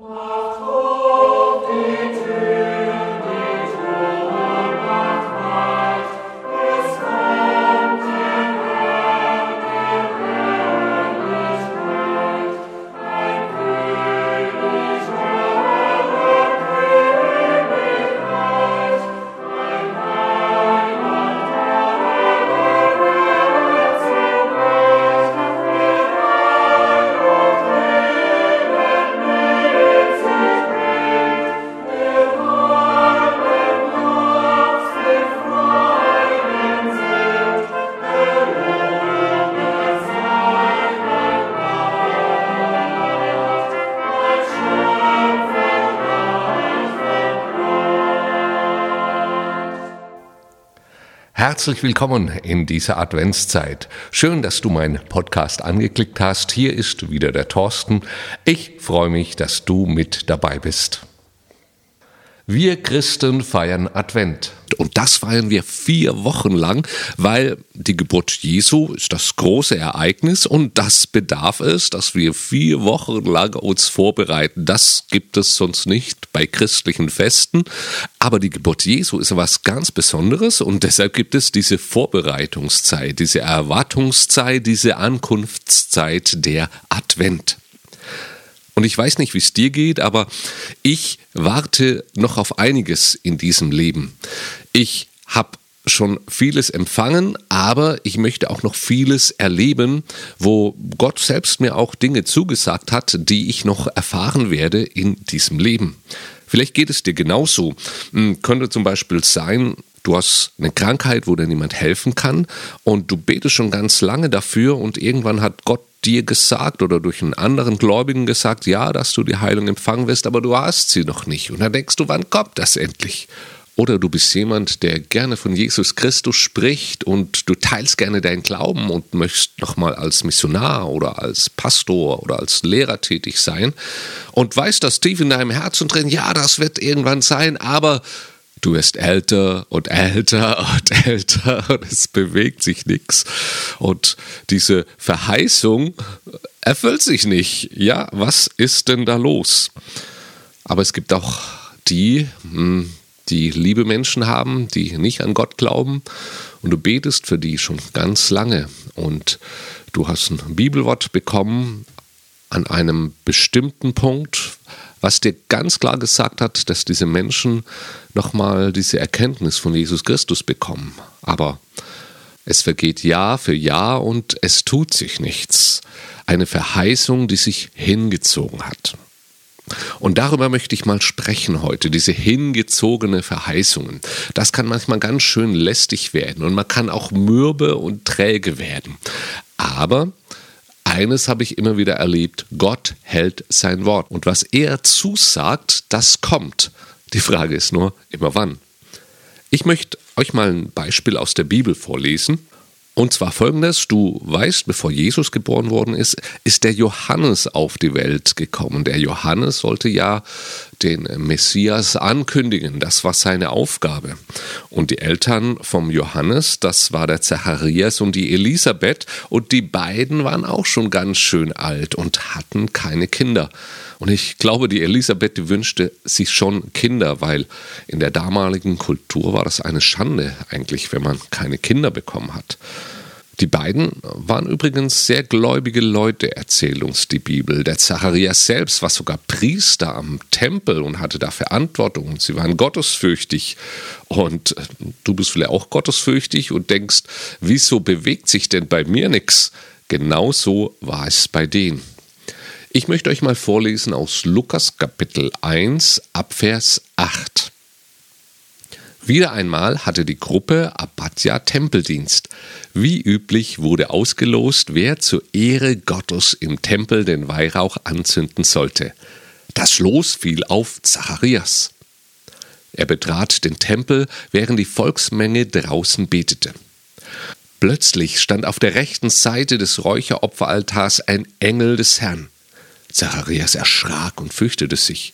Wow. Herzlich willkommen in dieser Adventszeit. Schön, dass du meinen Podcast angeklickt hast. Hier ist wieder der Thorsten. Ich freue mich, dass du mit dabei bist. Wir Christen feiern Advent. Und das feiern wir vier Wochen lang, weil die Geburt Jesu ist das große Ereignis und das bedarf es, dass wir vier Wochen lang uns vorbereiten. Das gibt es sonst nicht bei christlichen Festen. Aber die Geburt Jesu ist was ganz Besonderes und deshalb gibt es diese Vorbereitungszeit, diese Erwartungszeit, diese Ankunftszeit der Advent. Und ich weiß nicht, wie es dir geht, aber ich warte noch auf einiges in diesem Leben. Ich habe schon vieles empfangen, aber ich möchte auch noch vieles erleben, wo Gott selbst mir auch Dinge zugesagt hat, die ich noch erfahren werde in diesem Leben. Vielleicht geht es dir genauso. Hm, könnte zum Beispiel sein, du hast eine Krankheit, wo dir niemand helfen kann und du betest schon ganz lange dafür und irgendwann hat Gott dir gesagt oder durch einen anderen Gläubigen gesagt, ja, dass du die Heilung empfangen wirst, aber du hast sie noch nicht. Und dann denkst du, wann kommt das endlich? Oder du bist jemand, der gerne von Jesus Christus spricht und du teilst gerne deinen Glauben und möchtest nochmal als Missionar oder als Pastor oder als Lehrer tätig sein und weißt das tief in deinem Herzen drin, ja, das wird irgendwann sein, aber du wirst älter und älter und älter und es bewegt sich nichts. Und diese Verheißung erfüllt sich nicht. Ja, was ist denn da los? Aber es gibt auch die, hm, die liebe Menschen haben, die nicht an Gott glauben und du betest für die schon ganz lange und du hast ein Bibelwort bekommen an einem bestimmten Punkt, was dir ganz klar gesagt hat, dass diese Menschen nochmal diese Erkenntnis von Jesus Christus bekommen. Aber es vergeht Jahr für Jahr und es tut sich nichts. Eine Verheißung, die sich hingezogen hat. Und darüber möchte ich mal sprechen heute, diese hingezogene Verheißungen. Das kann manchmal ganz schön lästig werden und man kann auch mürbe und träge werden. Aber eines habe ich immer wieder erlebt, Gott hält sein Wort. Und was er zusagt, das kommt. Die Frage ist nur, immer wann. Ich möchte euch mal ein Beispiel aus der Bibel vorlesen. Und zwar folgendes, du weißt, bevor Jesus geboren worden ist, ist der Johannes auf die Welt gekommen. Der Johannes sollte ja den Messias ankündigen, das war seine Aufgabe. Und die Eltern vom Johannes, das war der Zacharias und die Elisabeth, und die beiden waren auch schon ganz schön alt und hatten keine Kinder. Und ich glaube, die Elisabeth die wünschte sich schon Kinder, weil in der damaligen Kultur war das eine Schande eigentlich, wenn man keine Kinder bekommen hat. Die beiden waren übrigens sehr gläubige Leute, erzählt uns die Bibel. Der Zacharias selbst war sogar Priester am Tempel und hatte da Verantwortung. Sie waren gottesfürchtig. Und du bist vielleicht auch gottesfürchtig und denkst, wieso bewegt sich denn bei mir nichts? Genauso war es bei denen. Ich möchte euch mal vorlesen aus Lukas Kapitel 1 Abvers 8. Wieder einmal hatte die Gruppe Abbazia Tempeldienst. Wie üblich wurde ausgelost, wer zur Ehre Gottes im Tempel den Weihrauch anzünden sollte. Das Los fiel auf Zacharias. Er betrat den Tempel, während die Volksmenge draußen betete. Plötzlich stand auf der rechten Seite des Räucheropferaltars ein Engel des Herrn. Zacharias erschrak und fürchtete sich.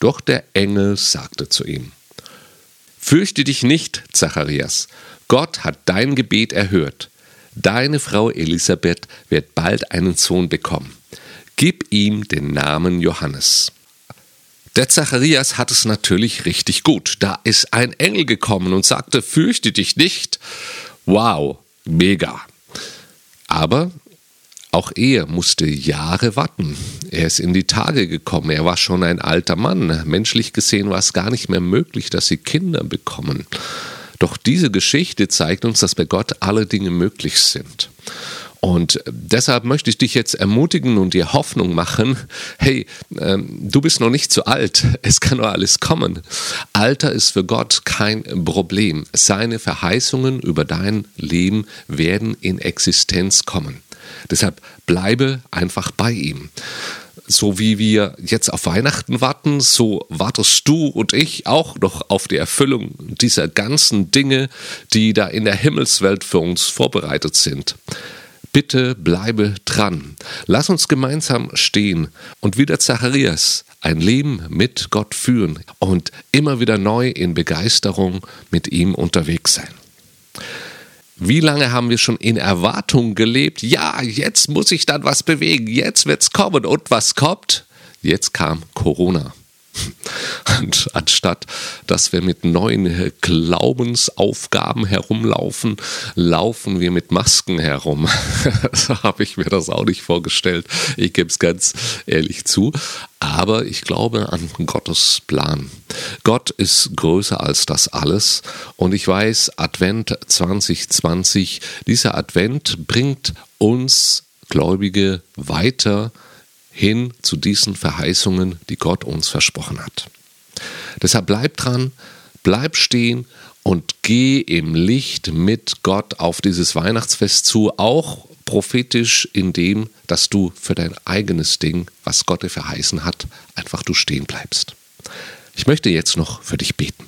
Doch der Engel sagte zu ihm, Fürchte dich nicht, Zacharias, Gott hat dein Gebet erhört. Deine Frau Elisabeth wird bald einen Sohn bekommen. Gib ihm den Namen Johannes. Der Zacharias hat es natürlich richtig gut. Da ist ein Engel gekommen und sagte, fürchte dich nicht. Wow, mega. Aber auch er musste Jahre warten. Er ist in die Tage gekommen. Er war schon ein alter Mann. Menschlich gesehen war es gar nicht mehr möglich, dass sie Kinder bekommen. Doch diese Geschichte zeigt uns, dass bei Gott alle Dinge möglich sind. Und deshalb möchte ich dich jetzt ermutigen und dir Hoffnung machen, hey, ähm, du bist noch nicht zu alt, es kann noch alles kommen. Alter ist für Gott kein Problem. Seine Verheißungen über dein Leben werden in Existenz kommen. Deshalb bleibe einfach bei ihm so wie wir jetzt auf Weihnachten warten, so wartest du und ich auch noch auf die Erfüllung dieser ganzen Dinge, die da in der Himmelswelt für uns vorbereitet sind. Bitte bleibe dran. Lass uns gemeinsam stehen und wie der Zacharias ein Leben mit Gott führen und immer wieder neu in Begeisterung mit ihm unterwegs sein. Wie lange haben wir schon in Erwartung gelebt? Ja, jetzt muss ich dann was bewegen, jetzt wird's kommen. Und was kommt? Jetzt kam Corona. Und anstatt dass wir mit neuen Glaubensaufgaben herumlaufen, laufen wir mit Masken herum. so habe ich mir das auch nicht vorgestellt. Ich gebe es ganz ehrlich zu. Aber ich glaube an Gottes Plan. Gott ist größer als das alles. Und ich weiß, Advent 2020, dieser Advent bringt uns Gläubige weiter hin zu diesen Verheißungen, die Gott uns versprochen hat. Deshalb bleib dran, bleib stehen und geh im Licht mit Gott auf dieses Weihnachtsfest zu, auch prophetisch in dem, dass du für dein eigenes Ding, was Gott dir verheißen hat, einfach du stehen bleibst. Ich möchte jetzt noch für dich beten.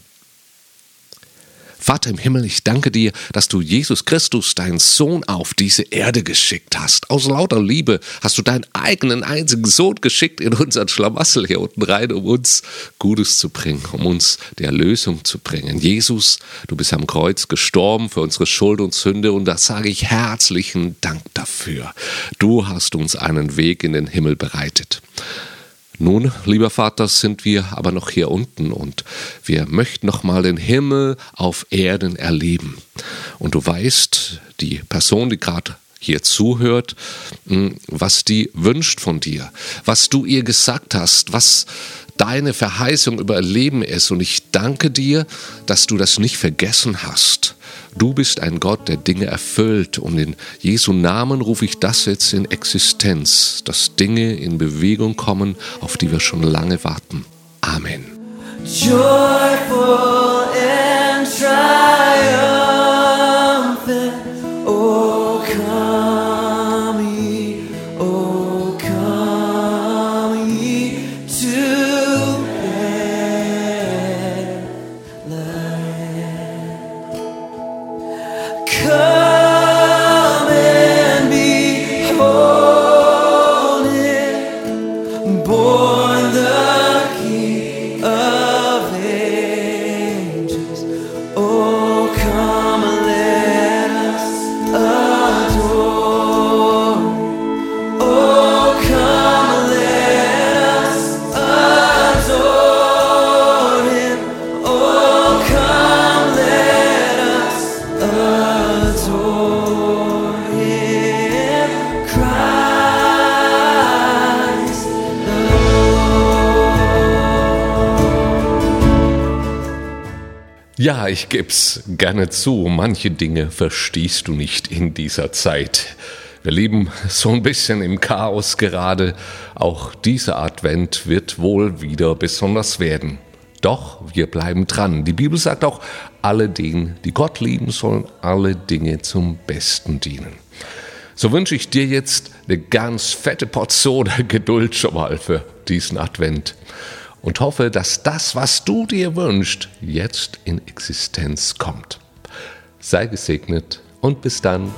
Vater im Himmel, ich danke dir, dass du Jesus Christus, deinen Sohn, auf diese Erde geschickt hast. Aus lauter Liebe hast du deinen eigenen einzigen Sohn geschickt in unseren Schlamassel hier unten rein, um uns Gutes zu bringen, um uns die Erlösung zu bringen. Jesus, du bist am Kreuz gestorben für unsere Schuld und Sünde und da sage ich herzlichen Dank dafür. Du hast uns einen Weg in den Himmel bereitet. Nun, lieber Vater, sind wir aber noch hier unten und wir möchten noch mal den Himmel auf Erden erleben. Und du weißt, die Person, die gerade hier zuhört, hm, was die wünscht von dir, was du ihr gesagt hast, was deine Verheißung über Leben ist. Und ich danke dir, dass du das nicht vergessen hast. Du bist ein Gott, der Dinge erfüllt. Und in Jesu Namen rufe ich das jetzt in Existenz, dass Dinge in Bewegung kommen, auf die wir schon lange warten. Amen. Joyful and triumphant, Ja, ich geb's gerne zu. Manche Dinge verstehst du nicht in dieser Zeit. Wir leben so ein bisschen im Chaos gerade. Auch dieser Advent wird wohl wieder besonders werden. Doch wir bleiben dran. Die Bibel sagt auch, alle denen, die Gott lieben, sollen alle Dinge zum Besten dienen. So wünsche ich dir jetzt eine ganz fette Portion Geduld schon mal für diesen Advent und hoffe, dass das, was du dir wünschst, jetzt in Existenz kommt. Sei gesegnet und bis dann.